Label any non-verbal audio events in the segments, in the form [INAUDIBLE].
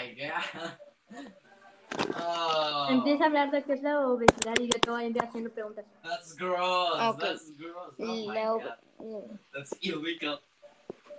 [LAUGHS] Oh, Empieza a hablar de qué es la obesidad y yo te voy a ir haciendo preguntas. that's gross. Ok. That's gross. Oh my ob- god. That's illegal.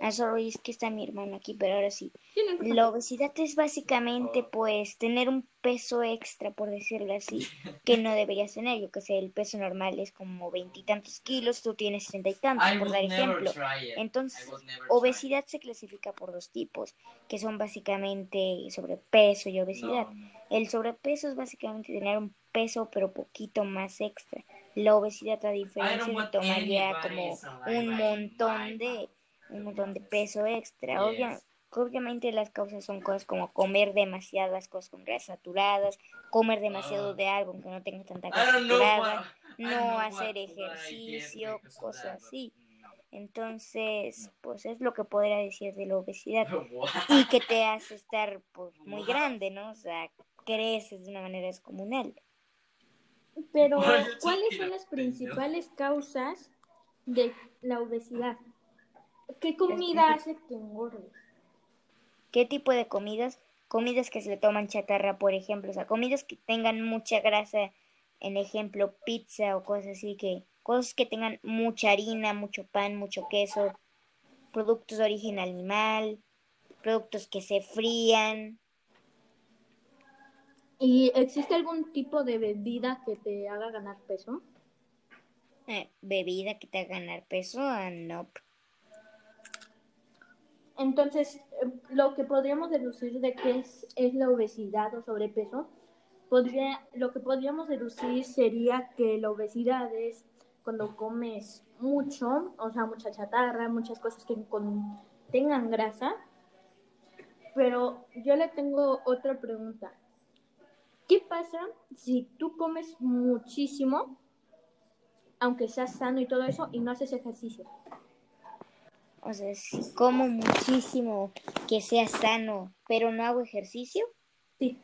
Ah, sorry, es que está mi hermano aquí, pero ahora sí. No. La obesidad es básicamente, pues, tener un peso extra, por decirlo así, que no deberías tener. Yo que sé, el peso normal es como veintitantos kilos, tú tienes treinta y tantos, I por dar ejemplo. Entonces, Obesidad se clasifica por dos tipos, que son básicamente sobrepeso y obesidad. No. El sobrepeso es básicamente tener un peso pero poquito más extra. La obesidad a diferencia don't de want tomar ya anybody como un like montón de un montón de peso extra. Obvia- obviamente las causas son cosas como comer demasiadas cosas con grasas saturadas, comer demasiado Ah. de algo que no tenga tanta I grasa saturada, no know hacer ejercicio, cosas así. no. Entonces, pues es lo que podría decir de la obesidad [LAUGHS] What? y que te hace estar pues muy grande, ¿no? O sea, creces de una manera descomunal. Pero, ¿cuáles son las principales causas de la obesidad? ¿Qué comida hace que engordes? ¿Qué tipo de comidas? Comidas que se le toman chatarra, por ejemplo, o sea, comidas que tengan mucha grasa, en ejemplo, pizza o cosas así que cosas que tengan mucha harina, mucho pan, mucho queso, productos de origen animal, productos que se frían, ¿Y existe algún tipo de bebida que te haga ganar peso? eh, bebida que te haga ganar peso, ah, no. Entonces, eh, lo que podríamos deducir de qué es, la obesidad o sobrepeso, podría, lo que podríamos deducir sería que la obesidad es cuando comes mucho, o sea, mucha chatarra, muchas cosas que contengan grasa. Pero yo le tengo otra pregunta. ¿Qué pasa si tú comes muchísimo, aunque seas sano y todo eso, y no haces ejercicio? O sea, si como muchísimo que sea sano, pero no hago ejercicio, Sí.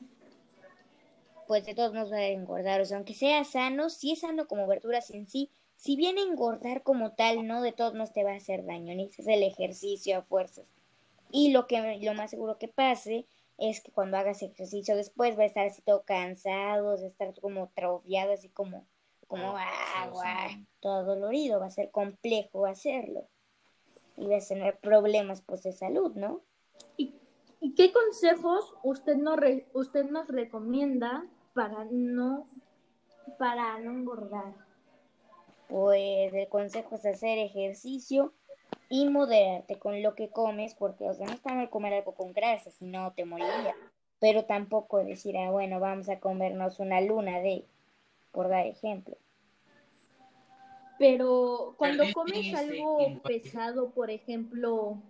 pues de todos modos va a engordar. O sea, aunque sea sano, si es sano como verduras en sí, si bien engordar como tal, no de todos modos te va a hacer daño, necesitas el ejercicio a fuerzas. Y lo que lo más seguro que pase es que cuando hagas ejercicio después va a estar así todo cansado, va a estar como atrofiado, así como, como ah, sí. todo dolorido, va a ser complejo hacerlo. Y vas a tener problemas pues de salud, ¿no? ¿Y, y qué consejos usted re- usted nos recomienda para no, para no engordar? Pues el consejo es hacer ejercicio y moderarte con lo que comes, porque, o sea, no está mal comer algo con grasa, si no te moriría. Pero tampoco decir, ah, bueno, vamos a comernos una luna de, por dar ejemplo. Pero cuando comes algo pesado, por ejemplo,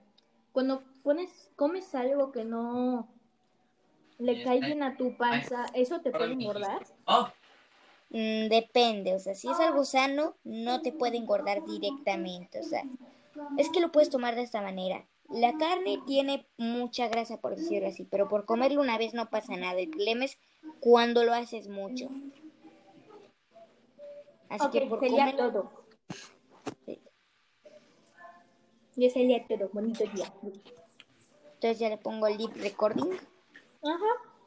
cuando pones, comes algo que no le cae bien a tu panza, ¿eso te puede engordar? Oh, Mm, depende, o sea, si es algo sano, no te puede engordar directamente, o sea, es que lo puedes tomar de esta manera. La carne tiene mucha grasa, por decirlo así, pero por comerlo una vez no pasa nada. El problema es cuando lo haces mucho. Así que por sería comer... todo. Sí. Ya sería todo. Bonito día. Entonces ya le pongo el lip recording. Ajá.